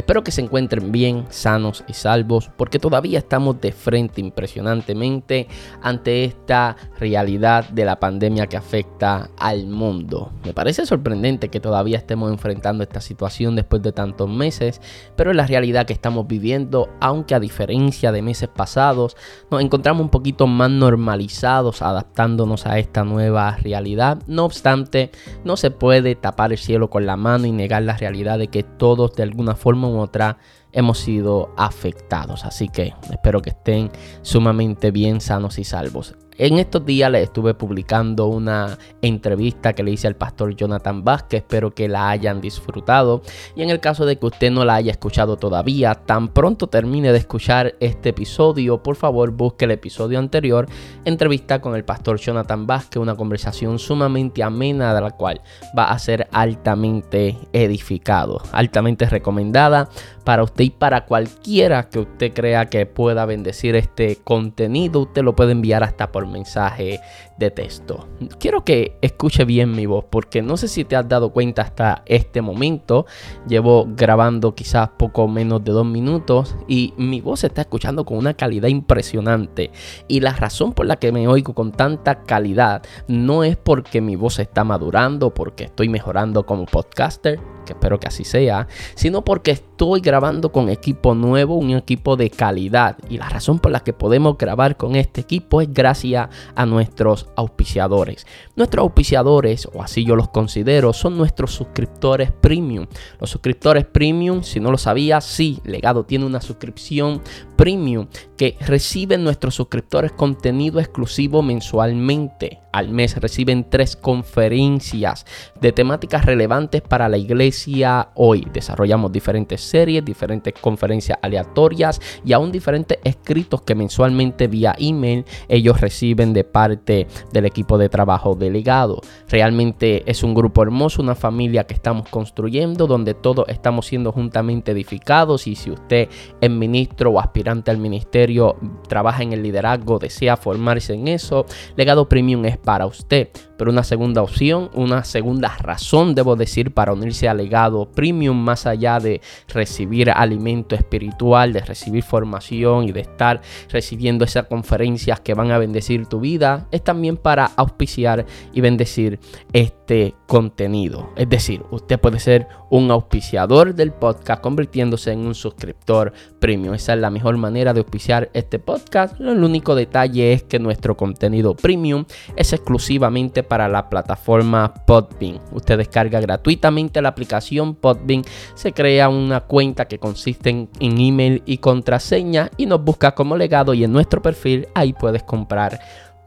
Espero que se encuentren bien, sanos y salvos, porque todavía estamos de frente impresionantemente ante esta realidad de la pandemia que afecta al mundo. Me parece sorprendente que todavía estemos enfrentando esta situación después de tantos meses, pero es la realidad que estamos viviendo, aunque a diferencia de meses pasados, nos encontramos un poquito más normalizados adaptándonos a esta nueva realidad. No obstante, no se puede tapar el cielo con la mano y negar la realidad de que todos de alguna forma otra hemos sido afectados. Así que espero que estén sumamente bien sanos y salvos. En estos días les estuve publicando una entrevista que le hice al pastor Jonathan Vázquez. Espero que la hayan disfrutado. Y en el caso de que usted no la haya escuchado todavía, tan pronto termine de escuchar este episodio, por favor busque el episodio anterior, entrevista con el pastor Jonathan Vázquez, una conversación sumamente amena de la cual va a ser altamente edificado, altamente recomendada para usted y para cualquiera que usted crea que pueda bendecir este contenido. Usted lo puede enviar hasta por mensaje de texto. Quiero que escuche bien mi voz porque no sé si te has dado cuenta hasta este momento. Llevo grabando quizás poco menos de dos minutos y mi voz se está escuchando con una calidad impresionante. Y la razón por la que me oigo con tanta calidad no es porque mi voz está madurando, porque estoy mejorando como podcaster espero que así sea, sino porque estoy grabando con equipo nuevo, un equipo de calidad. Y la razón por la que podemos grabar con este equipo es gracias a nuestros auspiciadores. Nuestros auspiciadores, o así yo los considero, son nuestros suscriptores premium. Los suscriptores premium, si no lo sabías, sí, Legado tiene una suscripción premium que reciben nuestros suscriptores contenido exclusivo mensualmente. Al mes reciben tres conferencias de temáticas relevantes para la iglesia hoy. Desarrollamos diferentes series, diferentes conferencias aleatorias y aún diferentes escritos que mensualmente vía email ellos reciben de parte del equipo de trabajo delegado. Realmente es un grupo hermoso, una familia que estamos construyendo donde todos estamos siendo juntamente edificados y si usted es ministro o aspirante al ministerio, trabaja en el liderazgo, desea formarse en eso, Legado Premium es para usted. Pero una segunda opción, una segunda razón, debo decir, para unirse al legado premium, más allá de recibir alimento espiritual, de recibir formación y de estar recibiendo esas conferencias que van a bendecir tu vida, es también para auspiciar y bendecir este contenido. Es decir, usted puede ser un auspiciador del podcast convirtiéndose en un suscriptor premium. Esa es la mejor manera de auspiciar este podcast. El único detalle es que nuestro contenido premium es exclusivamente para la plataforma Podbean. Usted descarga gratuitamente la aplicación Podbean, se crea una cuenta que consiste en, email y contraseña y nos busca como legado y en nuestro perfil ahí puedes comprar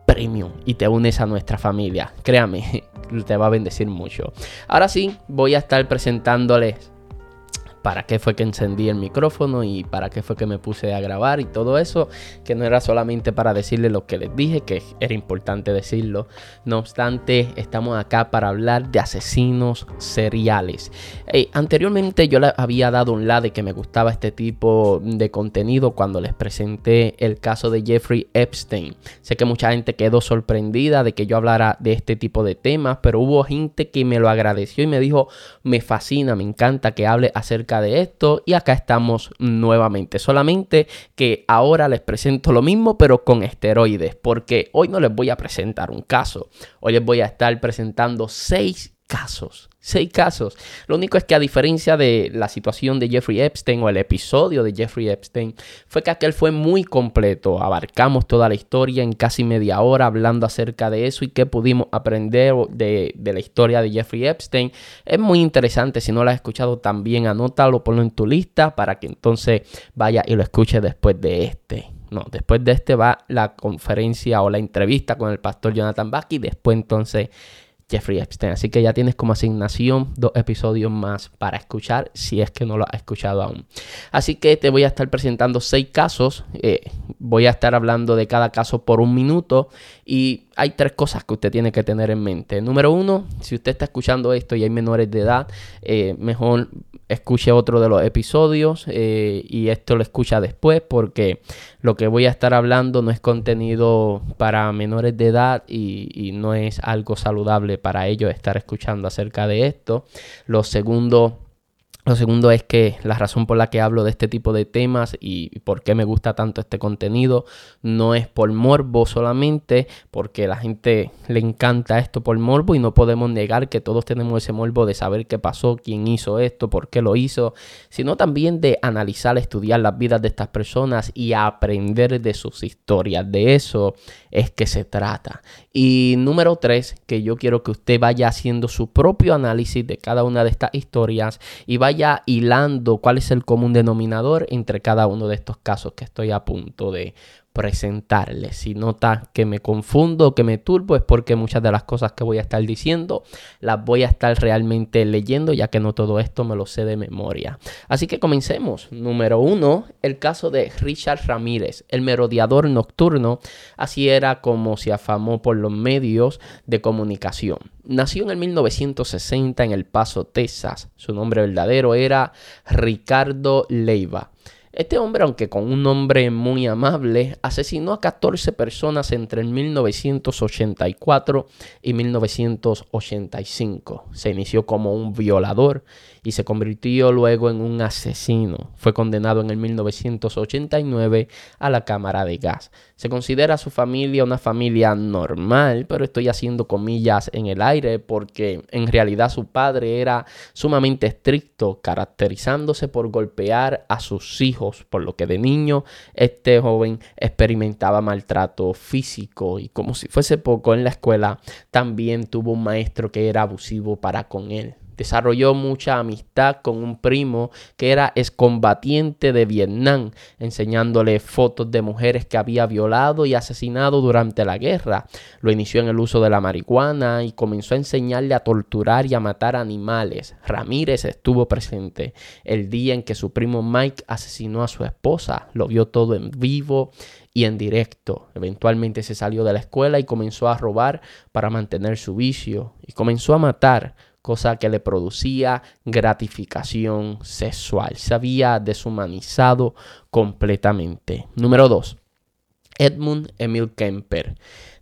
premium y te unes a nuestra familia. Créame, te va a bendecir mucho. Ahora sí, voy a estar presentándoles para qué fue que encendí el micrófono y para qué fue que me puse a grabar y todo eso, que no era solamente para decirle lo que les dije, que era importante decirlo. No obstante, estamos acá para hablar de asesinos seriales. anteriormente yo le había dado un lado de que me gustaba este tipo de contenido cuando les presenté el caso de Jeffrey Epstein. Sé que mucha gente quedó sorprendida de que yo hablara de este tipo de temas, pero hubo gente que me lo agradeció y me dijo, me fascina, me encanta que hable acerca de esto y acá estamos nuevamente. Solamente que ahora les presento lo mismo pero con esteroides porque hoy no les voy a presentar un caso. Hoy les voy a estar presentando seis casos. Seis casos. Lo único es que a diferencia de la situación de Jeffrey Epstein o el episodio de Jeffrey Epstein, fue que aquel fue muy completo. Abarcamos toda la historia en casi media hora hablando acerca de eso y qué pudimos aprender de, la historia de Jeffrey Epstein. Es muy interesante. Si no lo has escuchado también, anótalo, ponlo en tu lista para que entonces vaya y lo escuche después de este. No, después de este va la conferencia o la entrevista con el pastor Jonathan Bucky. Después entonces Jeffrey Epstein. Así que ya tienes como asignación dos episodios más para escuchar si es que no lo has escuchado aún. Así que te voy a estar presentando seis casos. Eh, voy a estar hablando de cada caso por un minuto y hay tres cosas que usted tiene que tener en mente. Número uno, si usted está escuchando esto y hay menores de edad, eh, mejor escuche otro de los episodios eh, y esto lo escucha después porque lo que voy a estar hablando no es contenido para menores de edad y, y no es algo saludable para ellos estar escuchando acerca de esto. Lo segundo lo segundo es que la razón por la que hablo de este tipo de temas y por qué me gusta tanto este contenido no es por morbo solamente, porque la gente le encanta esto por morbo y no podemos negar que todos tenemos ese morbo de saber qué pasó, quién hizo esto, por qué lo hizo, sino también de analizar, estudiar las vidas de estas personas y aprender de sus historias. De eso es que se trata. Y número tres, que yo quiero que usted vaya haciendo su propio análisis de cada una de estas historias y vaya hilando cuál es el común denominador entre cada uno de estos casos que estoy a punto de presentarles. Si nota que me confundo, que me turbo, es porque muchas de las cosas que voy a estar diciendo las voy a estar realmente leyendo, ya que no todo esto me lo sé de memoria. Así que comencemos. Número uno, el caso de Richard Ramírez, el merodeador nocturno. Así era como se afamó por los medios de comunicación. Nació en el 1960 en El Paso, Texas. Su nombre verdadero era Ricardo Leiva. Este hombre, aunque con un nombre muy amable, asesinó a 14 personas entre el 1984 y 1985. Se inició como un violador y se convirtió luego en un asesino. Fue condenado en el 1989 a la cámara de gas. Se considera a su familia una familia normal, pero estoy haciendo comillas en el aire porque en realidad su padre era sumamente estricto, caracterizándose por golpear a sus hijos, por lo que de niño este joven experimentaba maltrato físico y como si fuese poco en la escuela, también tuvo un maestro que era abusivo para con él. Desarrolló mucha amistad con un primo que era excombatiente de Vietnam, enseñándole fotos de mujeres que había violado y asesinado durante la guerra. Lo inició en el uso de la marihuana y comenzó a enseñarle a torturar y a matar animales. Ramírez estuvo presente el día en que su primo Mike asesinó a su esposa. Lo vio todo en vivo y en directo. Eventualmente se salió de la escuela y comenzó a robar para mantener su vicio y comenzó a matar cosa que le producía gratificación sexual. Se había deshumanizado completamente. Número 2. Edmund Emil Kemper.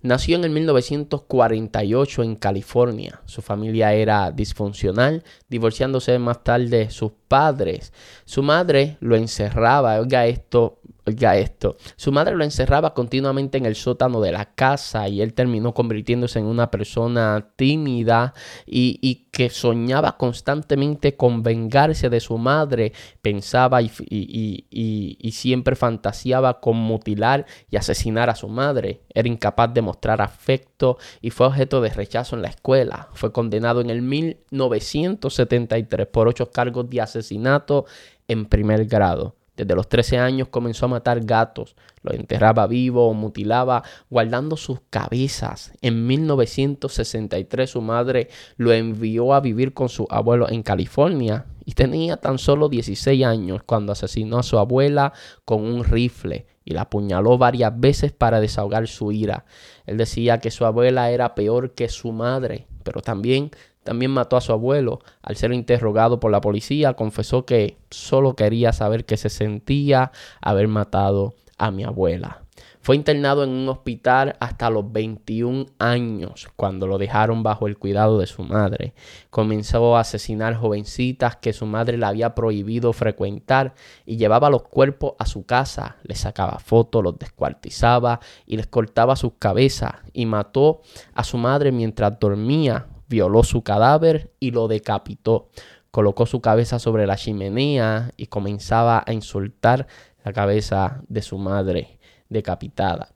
Nació en el 1948 en California. Su familia era disfuncional, divorciándose más tarde de sus padres. Su madre lo encerraba, oiga esto, Oiga esto, su madre lo encerraba continuamente en el sótano de la casa y él terminó convirtiéndose en una persona tímida y, que soñaba constantemente con vengarse de su madre, pensaba y, y, siempre fantaseaba con mutilar y asesinar a su madre. Era incapaz de mostrar afecto y fue objeto de rechazo en la escuela. Fue condenado en el 1973 por ocho cargos de asesinato en primer grado. Desde los 13 años comenzó a matar gatos, los enterraba vivo o mutilaba guardando sus cabezas. En 1963 su madre lo envió a vivir con su abuelo en California y tenía tan solo 16 años cuando asesinó a su abuela con un rifle y la apuñaló varias veces para desahogar su ira. Él decía que su abuela era peor que su madre, pero también también mató a su abuelo. Al ser interrogado por la policía, confesó que solo quería saber qué se sentía haber matado a mi abuela. Fue internado en un hospital hasta los 21 años, cuando lo dejaron bajo el cuidado de su madre. Comenzó a asesinar jovencitas que su madre le había prohibido frecuentar y llevaba los cuerpos a su casa, les sacaba fotos, los descuartizaba y les cortaba sus cabezas y mató a su madre mientras dormía violó su cadáver y lo decapitó. Colocó su cabeza sobre la chimenea y comenzaba a insultar la cabeza de su madre decapitada.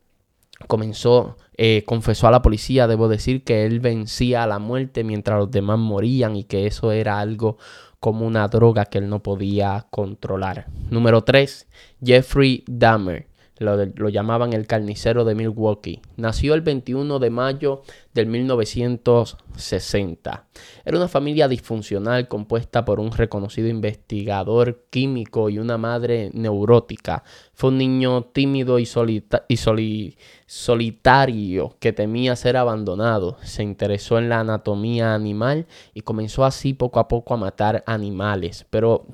Comenzó, eh, confesó a la policía, debo decir, que él vencía a la muerte mientras los demás morían y que eso era algo como una droga que él no podía controlar. Número 3. Jeffrey Dahmer. Lo, lo, llamaban el carnicero de Milwaukee. Nació el 21 de mayo del 1960. Era una familia disfuncional compuesta por un reconocido investigador químico y una madre neurótica. Fue un niño tímido y, solitario que temía ser abandonado. Se interesó en la anatomía animal y comenzó así poco a poco a matar animales. Pero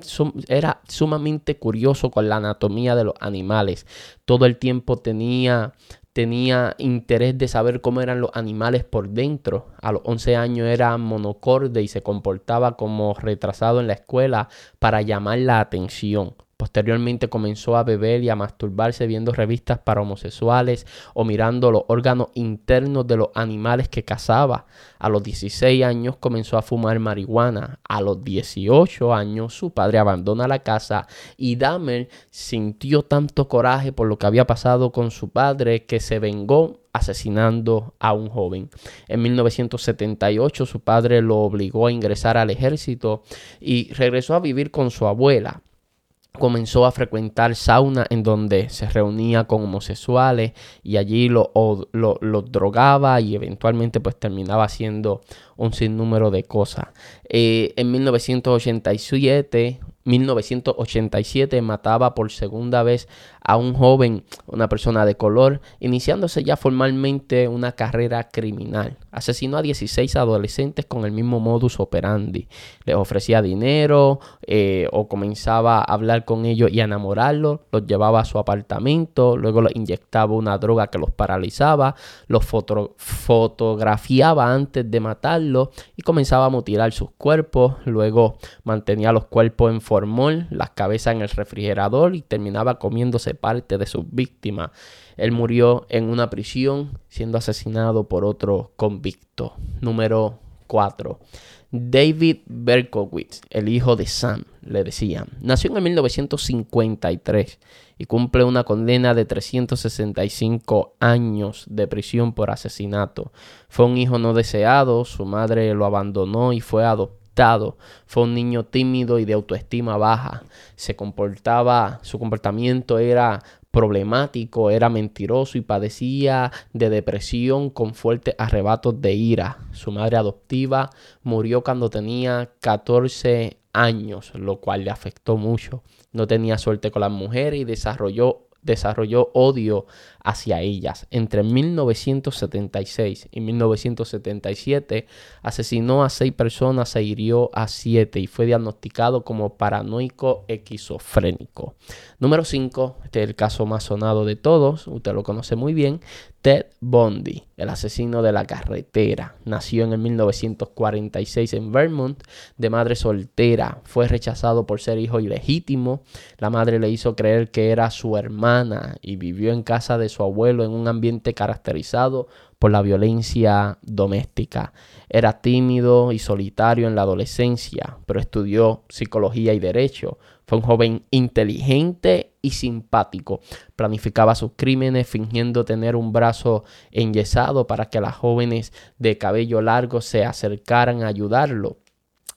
era sumamente curioso con la anatomía de los animales. Todo el tiempo tenía tenía interés de saber cómo eran los animales por dentro. A los 11 años era monocorde y se comportaba como retrasado en la escuela para llamar la atención. Posteriormente comenzó a beber y a masturbarse viendo revistas para homosexuales o mirando los órganos internos de los animales que cazaba. A los 16 años comenzó a fumar marihuana. A los 18 años su padre abandona la casa y Dahmer sintió tanto coraje por lo que había pasado con su padre que se vengó asesinando a un joven. En 1978 su padre lo obligó a ingresar al ejército y regresó a vivir con su abuela comenzó a frecuentar sauna en donde se reunía con homosexuales y allí los lo, lo, drogaba y eventualmente pues terminaba haciendo un sinnúmero de cosas. Eh, en 1987 1987 mataba por segunda vez a un joven, una persona de color, iniciándose ya formalmente una carrera criminal. Asesinó a 16 adolescentes con el mismo modus operandi. Les ofrecía dinero eh, o comenzaba a hablar con ellos y a enamorarlos, los llevaba a su apartamento, luego los inyectaba una droga que los paralizaba, los fotografiaba antes de matarlos y comenzaba a mutilar sus cuerpos, luego mantenía los cuerpos en formol, las cabezas en el refrigerador y terminaba comiéndose parte de sus víctimas. Él murió en una prisión siendo asesinado por otro convicto. Número 4. David Berkowitz, el hijo de Sam, le decían. Nació en 1953 y cumple una condena de 365 años de prisión por asesinato. Fue un hijo no deseado, su madre lo abandonó y fue adoptado fue un niño tímido y de autoestima baja. Se comportaba, su comportamiento era problemático, era mentiroso y padecía de depresión con fuertes arrebatos de ira. Su madre adoptiva murió cuando tenía 14 años, lo cual le afectó mucho. No tenía suerte con las mujeres y desarrolló desarrolló odio hacia ellas. Entre 1976 y 1977 asesinó a seis personas e hirió a siete y fue diagnosticado como paranoico esquizofrénico. Número 5, este es el caso más sonado de todos, usted lo conoce muy bien, Ted Bundy, el asesino de la carretera. Nació en el 1946 en Vermont, de madre soltera. Fue rechazado por ser hijo ilegítimo. La madre le hizo creer que era su y vivió en casa de su abuelo en un ambiente caracterizado por la violencia doméstica. Era tímido y solitario en la adolescencia, pero estudió psicología y derecho. Fue un joven inteligente y simpático. Planificaba sus crímenes fingiendo tener un brazo enyesado para que las jóvenes de cabello largo se acercaran a ayudarlo.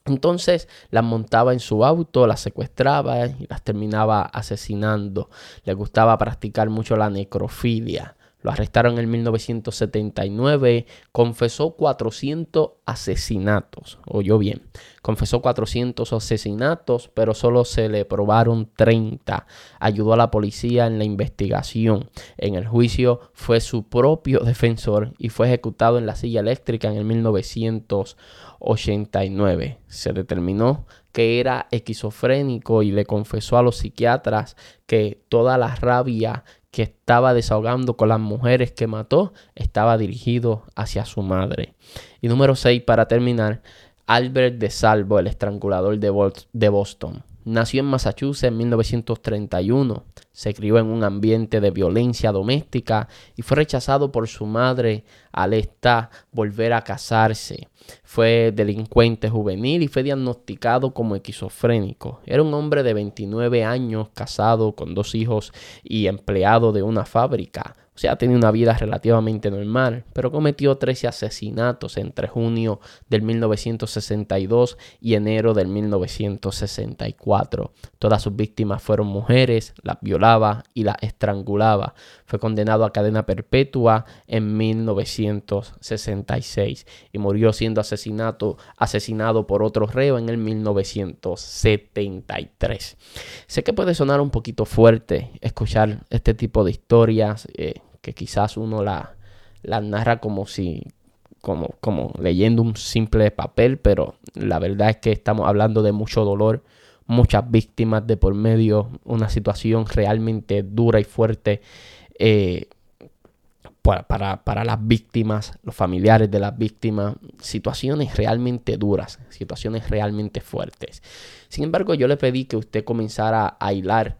Entonces las montaba en su auto, las secuestraba y las terminaba asesinando. Le gustaba practicar mucho la necrofilia. Lo arrestaron en 1979. Confesó 400 asesinatos. Oyó bien. Confesó 400 asesinatos, pero solo se le probaron 30. Ayudó a la policía en la investigación. En el juicio fue su propio defensor y fue ejecutado en la silla eléctrica en el 1989. Se determinó que era esquizofrénico y le confesó a los psiquiatras que toda la rabia que estaba desahogando con las mujeres que mató estaba dirigido hacia su madre. Y número 6, para terminar, Albert de Salvo, el estrangulador de, Boston. Nació en Massachusetts en 1931, se crió en un ambiente de violencia doméstica y fue rechazado por su madre al estar volver a casarse. Fue delincuente juvenil y fue diagnosticado como esquizofrénico. Era un hombre de 29 años, casado con dos hijos y empleado de una fábrica. O sea, tenía una vida relativamente normal, pero cometió 13 asesinatos entre junio del 1962 y enero del 1964. Todas sus víctimas fueron mujeres, las violaba y las estrangulaba. Fue condenado a cadena perpetua en 1966 y murió siendo asesinado, asesinado por otro reo en el 1973. Sé que puede sonar un poquito fuerte escuchar este tipo de historias. Eh, que quizás uno la, narra como si, como, como leyendo un simple papel, pero la verdad es que estamos hablando de mucho dolor, muchas víctimas de por medio, una situación realmente dura y fuerte eh, para, para, las víctimas, los familiares de las víctimas, situaciones realmente duras, situaciones realmente fuertes. Sin embargo, yo le pedí que usted comenzara a hilar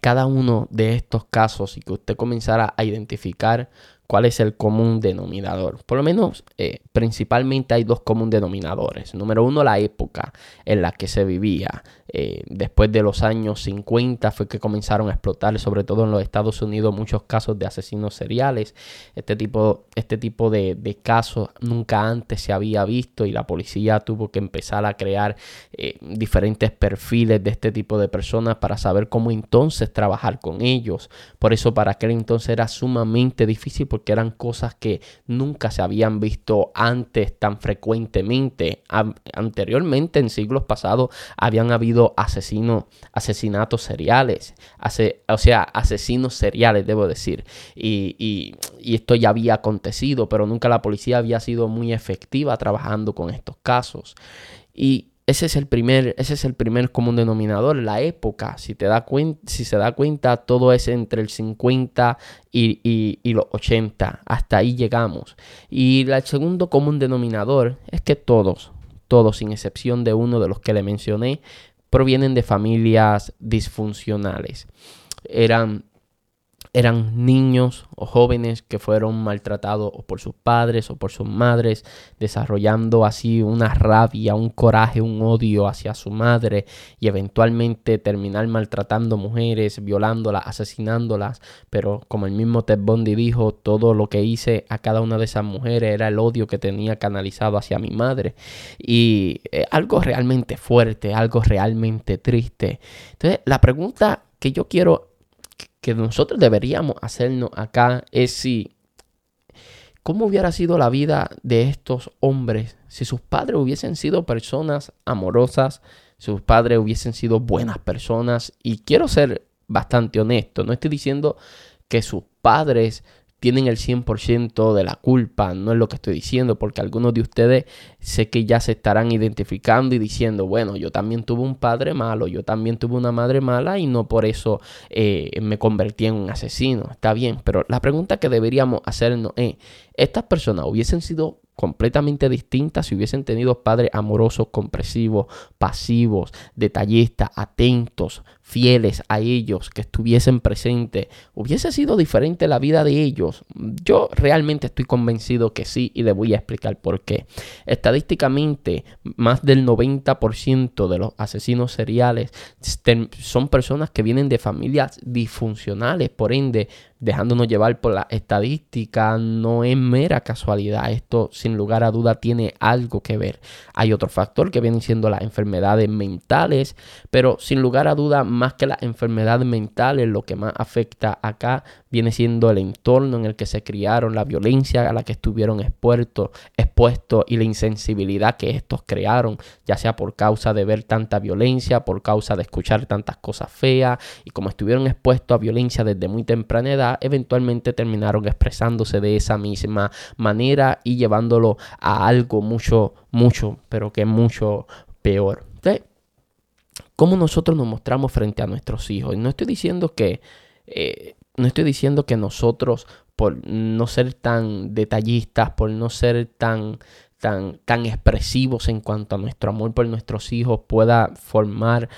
cada uno de estos casos y que usted comenzara a identificar cuál es el común denominador. Por lo menos, eh, principalmente hay dos común denominadores. Número uno, la época en la que se vivía. Eh, después de los años 50 fue que comenzaron a explotar, sobre todo en los Estados Unidos, muchos casos de asesinos seriales. Este tipo, este tipo de, casos nunca antes se había visto y la policía tuvo que empezar a crear eh, diferentes perfiles de este tipo de personas para saber cómo entonces trabajar con ellos. Por eso para aquel entonces era sumamente difícil porque eran cosas que nunca se habían visto antes tan frecuentemente. anteriormente, en siglos pasados, habían habido asesinos, asesinatos seriales, o sea, asesinos seriales, debo decir. Y, y esto ya había acontecido, pero nunca la policía había sido muy efectiva trabajando con estos casos. Y ese es el primer, ese es el primer común denominador, la época. Si, te da si se da cuenta, todo es entre el 50 y, y, los 80. Hasta ahí llegamos. Y el segundo común denominador es que todos, todos, sin excepción de uno de los que le mencioné, provienen de familias disfuncionales. Eran eran niños o jóvenes que fueron maltratados por sus padres o por sus madres, desarrollando así una rabia, un coraje, un odio hacia su madre y eventualmente terminar maltratando mujeres, violándolas, asesinándolas. Pero como el mismo Ted Bundy dijo, todo lo que hice a cada una de esas mujeres era el odio que tenía canalizado hacia mi madre. Y eh, algo realmente fuerte, algo realmente triste. Entonces, la pregunta que yo quiero que nosotros deberíamos hacernos acá es si, ¿cómo hubiera sido la vida de estos hombres si sus padres hubiesen sido personas amorosas, si sus padres hubiesen sido buenas personas? Y quiero ser bastante honesto, no estoy diciendo que sus padres tienen el 100% de la culpa, no es lo que estoy diciendo, porque algunos de ustedes sé que ya se estarán identificando y diciendo, bueno, yo también tuve un padre malo, yo también tuve una madre mala y no por eso eh, me convertí en un asesino, está bien, pero la pregunta que deberíamos hacernos es, ¿estas personas hubiesen sido completamente distintas si hubiesen tenido padres amorosos, compresivos, pasivos, detallistas, atentos, fieles a ellos, que estuviesen presentes, hubiese sido diferente la vida de ellos. Yo realmente estoy convencido que sí y le voy a explicar por qué. Estadísticamente, más del 90% de los asesinos seriales son personas que vienen de familias disfuncionales, por ende dejándonos llevar por la estadística, no es mera casualidad. Esto sin lugar a duda tiene algo que ver. Hay otro factor que vienen siendo las enfermedades mentales, pero sin lugar a duda, más que las enfermedades mentales, lo que más afecta acá viene siendo el entorno en el que se criaron, la violencia a la que estuvieron expuestos, y la insensibilidad que estos crearon, ya sea por causa de ver tanta violencia, por causa de escuchar tantas cosas feas y como estuvieron expuestos a violencia desde muy temprana edad, eventualmente terminaron expresándose de esa misma manera y llevándolo a algo mucho, mucho, pero que mucho peor. Entonces, ¿cómo nosotros nos mostramos frente a nuestros hijos? No estoy diciendo que... Eh, no estoy diciendo que nosotros, por no ser tan detallistas, por no ser tan, tan, tan expresivos en cuanto a nuestro amor por nuestros hijos, pueda formar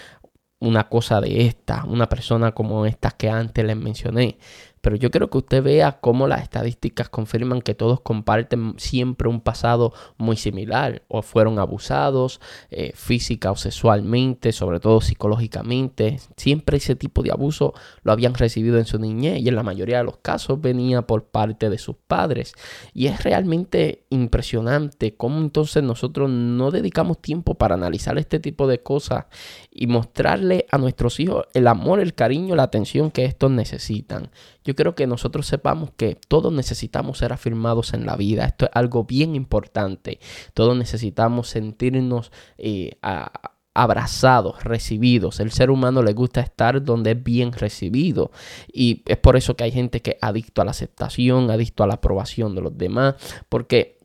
una cosa de esta, una persona como esta que antes les mencioné. Pero yo quiero que usted vea cómo las estadísticas confirman que todos comparten siempre un pasado muy similar, o fueron abusados eh, física o sexualmente, sobre todo psicológicamente. Siempre ese tipo de abuso lo habían recibido en su niñez y en la mayoría de los casos venía por parte de sus padres. Y es realmente impresionante cómo entonces nosotros no dedicamos tiempo para analizar este tipo de cosas y mostrarle a nuestros hijos el amor, el cariño, la atención que estos necesitan. Yo creo que nosotros sepamos que todos necesitamos ser afirmados en la vida. Esto es algo bien importante. Todos necesitamos sentirnos eh, abrazados, recibidos. El ser humano le gusta estar donde es bien recibido. Y es por eso que hay gente que es adicto a la aceptación, adicto a la aprobación de los demás, porque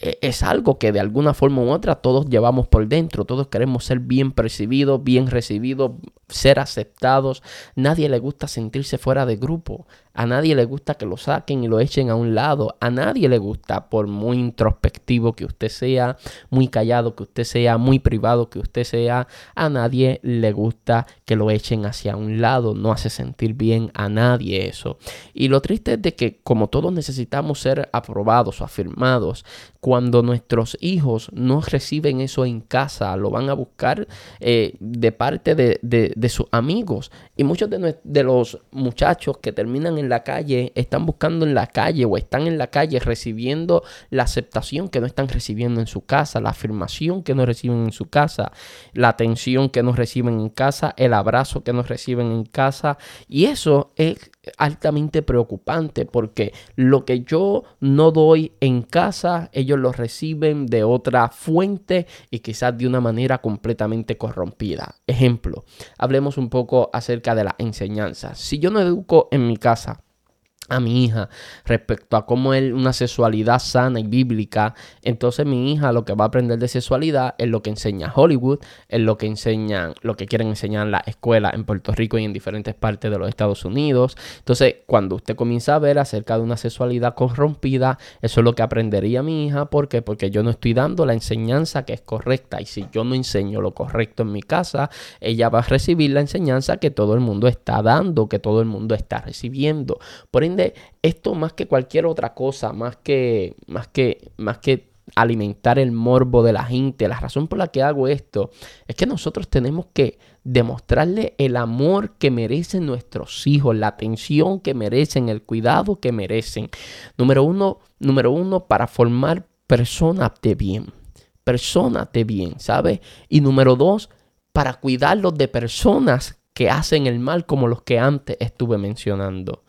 es algo que de alguna forma u otra todos llevamos por dentro. Todos queremos ser bien percibidos, bien recibidos, ser aceptados. Nadie le gusta sentirse fuera de grupo. A nadie le gusta que lo saquen y lo echen a un lado. A nadie le gusta, por muy introspectivo que usted sea, muy callado que usted sea, muy privado que usted sea, a nadie le gusta que lo echen hacia un lado. No hace sentir bien a nadie eso. Y lo triste es de que como todos necesitamos ser aprobados o afirmados, cuando nuestros hijos no reciben eso en casa, lo van a buscar eh, de parte de, sus amigos. Y muchos de, de los muchachos que terminan en la calle están buscando en la calle o están en la calle recibiendo la aceptación que no están recibiendo en su casa, la afirmación que no reciben en su casa, la atención que no reciben en casa, el abrazo que no reciben en casa. Y eso es altamente preocupante porque lo que yo no doy en casa, ellos lo reciben de otra fuente y quizás de una manera completamente corrompida. Ejemplo, hablemos un poco acerca de la enseñanza. Si yo no educo en mi casa, a mi hija respecto a cómo es una sexualidad sana y bíblica, entonces mi hija lo que va a aprender de sexualidad es lo que enseña Hollywood, es lo que enseñan, lo que quieren enseñar las escuelas en Puerto Rico y en diferentes partes de los Estados Unidos. Entonces, cuando usted comienza a ver acerca de una sexualidad corrompida, eso es lo que aprendería mi hija. ¿Por qué? Porque yo no estoy dando la enseñanza que es correcta. Y si yo no enseño lo correcto en mi casa, ella va a recibir la enseñanza que todo el mundo está dando, que todo el mundo está recibiendo. Por esto más que cualquier otra cosa, más que, más que, más que alimentar el morbo de la gente, la razón por la que hago esto es que nosotros tenemos que demostrarle el amor que merecen nuestros hijos, la atención que merecen, el cuidado que merecen. Número uno, número uno para formar personas de bien, personas de bien, ¿sabes? Y número dos, para cuidarlos de personas que hacen el mal como los que antes estuve mencionando.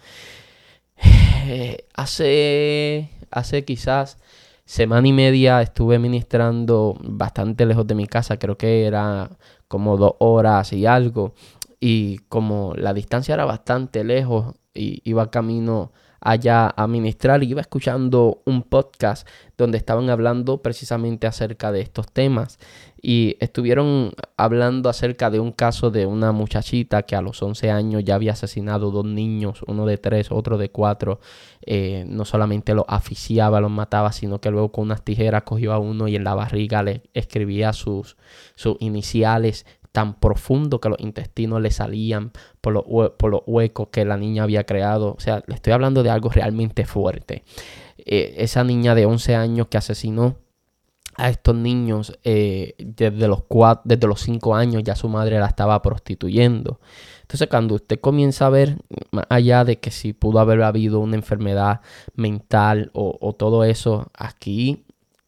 hace, hace quizás semana y media estuve ministrando bastante lejos de mi casa, creo que era como dos horas y algo. Y como la distancia era bastante lejos, y iba camino allá a ministrar. Y iba escuchando un podcast donde estaban hablando precisamente acerca de estos temas. Y estuvieron hablando acerca de un caso de una muchachita que a los 11 años ya había asesinado dos niños, uno de tres, otro de cuatro, eh, no solamente los asfixiaba, los mataba, sino que luego con unas tijeras cogió a uno y en la barriga le escribía sus, sus iniciales tan profundo que los intestinos le salían por los, huecos que la niña había creado. O sea, le estoy hablando de algo realmente fuerte. Eh, esa niña de 11 años que asesinó a estos niños eh, desde, los cuatro, desde los 5 años ya su madre la estaba prostituyendo. Entonces cuando usted comienza a ver, más allá de que si pudo haber habido una enfermedad mental o todo eso, aquí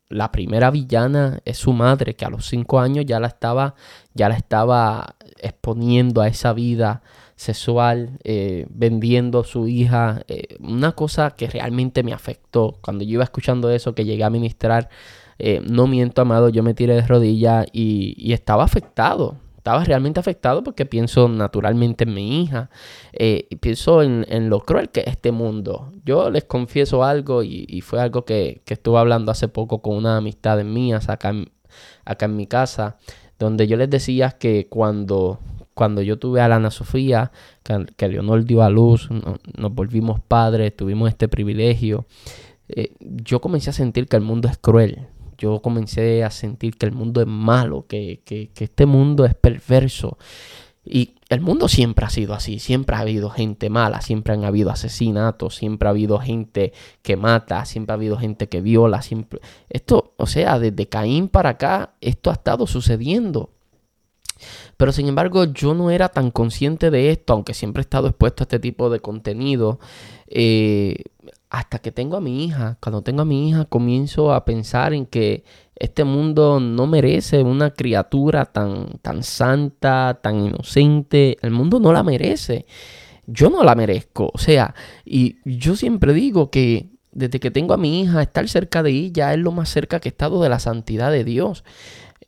la primera villana es su madre, que a los cinco años ya la estaba, ya la estaba exponiendo a esa vida sexual, eh, vendiendo a su hija. Eh, una cosa que realmente me afectó. Cuando yo iba escuchando eso, que llegué a ministrar, eh, no miento, amado, yo me tiré de rodillas y, y estaba afectado estaba realmente afectado porque pienso naturalmente en mi hija eh, y pienso en, lo cruel que es este mundo. Yo les confieso algo y, fue algo que, estuve hablando hace poco con una amistad mía acá en, acá en mi casa, donde yo les decía que cuando, cuando yo tuve a la Ana Sofía, que, Leonor dio a luz, nos volvimos padres, tuvimos este privilegio, eh, yo comencé a sentir que el mundo es cruel yo comencé a sentir que el mundo es malo, que, este mundo es perverso. Y el mundo siempre ha sido así, siempre ha habido gente mala, siempre han habido asesinatos, siempre ha habido gente que mata, siempre ha habido gente que viola, siempre... Esto, o sea, desde Caín para acá, esto ha estado sucediendo. Pero sin embargo, yo no era tan consciente de esto, aunque siempre he estado expuesto a este tipo de contenido. Eh, hasta que tengo a mi hija. Cuando tengo a mi hija, comienzo a pensar en que este mundo no merece una criatura tan, tan santa, tan inocente. El mundo no la merece. Yo no la merezco. O sea, y yo siempre digo que desde que tengo a mi hija, estar cerca de ella es lo más cerca que he estado de la santidad de Dios.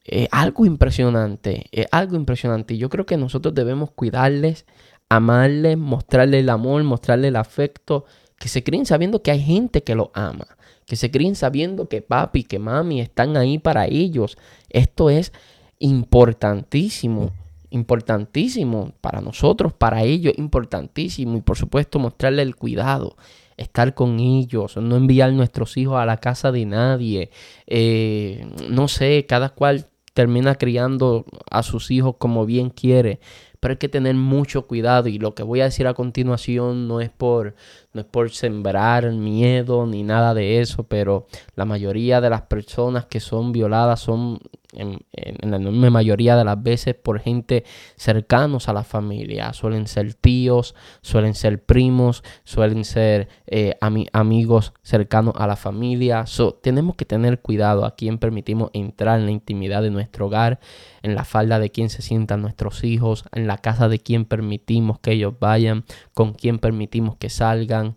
Es algo impresionante, es algo impresionante. Y yo creo que nosotros debemos cuidarles, amarles, mostrarles el amor, mostrarles el afecto, que se creen sabiendo que hay gente que lo ama que se críen sabiendo que papi, que mami están ahí para ellos. Esto es importantísimo, importantísimo para nosotros, para ellos, importantísimo. Y por supuesto mostrarle el cuidado, estar con ellos, no enviar nuestros hijos a la casa de nadie. Eh, no sé, cada cual termina criando a sus hijos como bien quiere pero hay que tener mucho cuidado y lo que voy a decir a continuación no es por no es por sembrar miedo ni nada de eso, pero la mayoría de las personas que son violadas son en, la mayoría de las veces por gente cercanos a la familia. Suelen ser tíos, suelen ser primos, suelen ser eh, amigos cercanos a la familia. tenemos que tener cuidado a quién permitimos entrar en la intimidad de nuestro hogar, en la falda de quién se sientan nuestros hijos, en la casa de quién permitimos que ellos vayan, con quién permitimos que salgan,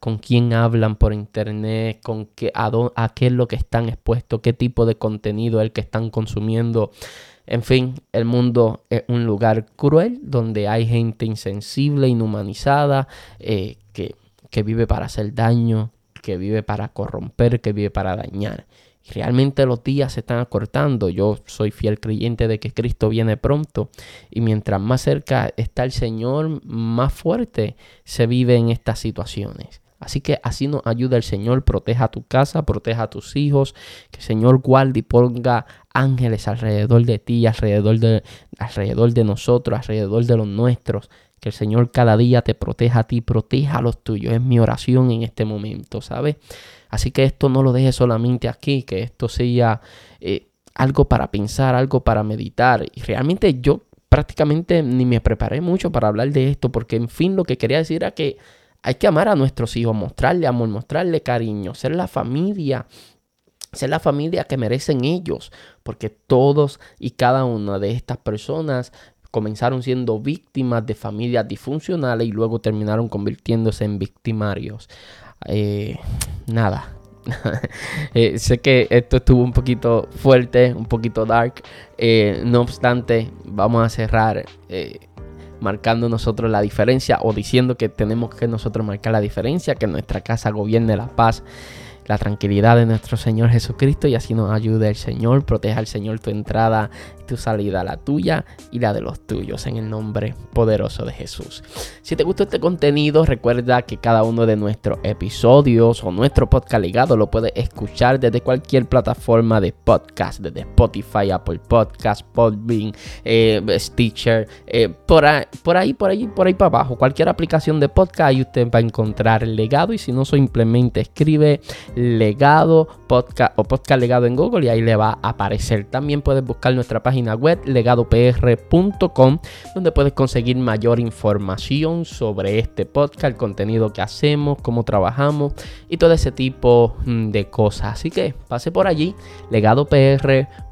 con quién hablan por internet, con qué, a, a qué es lo que están expuestos, qué tipo de contenido es el que están consumiendo. En fin, el mundo es un lugar cruel donde hay gente insensible, inhumanizada, eh, que, que vive para hacer daño, que vive para corromper, que vive para dañar. Realmente los días se están acortando. Yo soy fiel creyente de que Cristo viene pronto. Y mientras más cerca está el Señor, más fuerte se vive en estas situaciones. Así que así nos ayuda el Señor, proteja tu casa, proteja a tus hijos, que el Señor guarde y ponga ángeles alrededor de ti, alrededor de, alrededor de nosotros, alrededor de los nuestros. Que el Señor cada día te proteja a ti, proteja a los tuyos. Es mi oración en este momento, ¿sabes? Así que esto no lo dejes solamente aquí, que esto sea eh, algo para pensar, algo para meditar. Y realmente yo prácticamente ni me preparé mucho para hablar de esto, porque en fin lo que quería decir era que hay que amar a nuestros hijos, mostrarle amor, mostrarle cariño, ser la familia ser la familia que merecen ellos, porque todos y cada una de estas personas comenzaron siendo víctimas de familias disfuncionales y luego terminaron convirtiéndose en victimarios. Eh, nada. Eh, sé que esto estuvo un poquito fuerte, un poquito dark. Eh, no obstante, vamos a cerrar marcando nosotros la diferencia o diciendo que tenemos que nosotros marcar la diferencia, que nuestra casa gobierne la paz la tranquilidad de nuestro Señor Jesucristo y así nos ayude el Señor, proteja al Señor tu entrada tu salida, la tuya y la de los tuyos, en el nombre poderoso de Jesús. Si te gustó este contenido, recuerda que cada uno de nuestros episodios o nuestro podcast ligado lo puedes escuchar desde cualquier plataforma de podcast, desde Spotify, Apple Podcast, Podbean, eh, Stitcher, eh, por, ahí, por ahí, por ahí, por ahí para abajo, cualquier aplicación de podcast, ahí usted va a encontrar el legado y si no, simplemente escribe legado podcast o podcast legado en Google y ahí le va a aparecer. También puedes buscar nuestra página web legadopr.com donde puedes conseguir mayor información sobre este podcast, el contenido que hacemos, cómo trabajamos y todo ese tipo mm, de cosas. Así que pase por allí, legadopr.com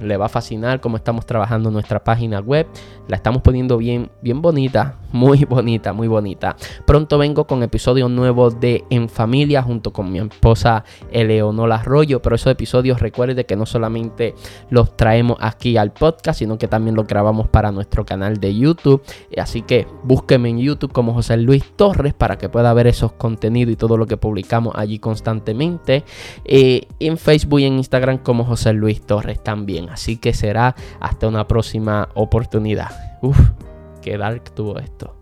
le va a fascinar cómo estamos trabajando nuestra página web. La estamos poniendo bien, bien bonita, muy bonita, muy bonita. Pronto vengo con episodios nuevos de En Familia junto con mi esposa Eleonora Arroyo. Pero esos episodios recuerde que no solamente los traemos aquí al podcast, sino que también los grabamos para nuestro canal de YouTube. Así que búsqueme en YouTube como José Luis Torres para que pueda ver esos contenidos y todo lo que publicamos allí constantemente. Eh, en Facebook y en Instagram como José Luis Torres también. Así que será hasta una próxima oportunidad. Uf, qué dark tuvo esto.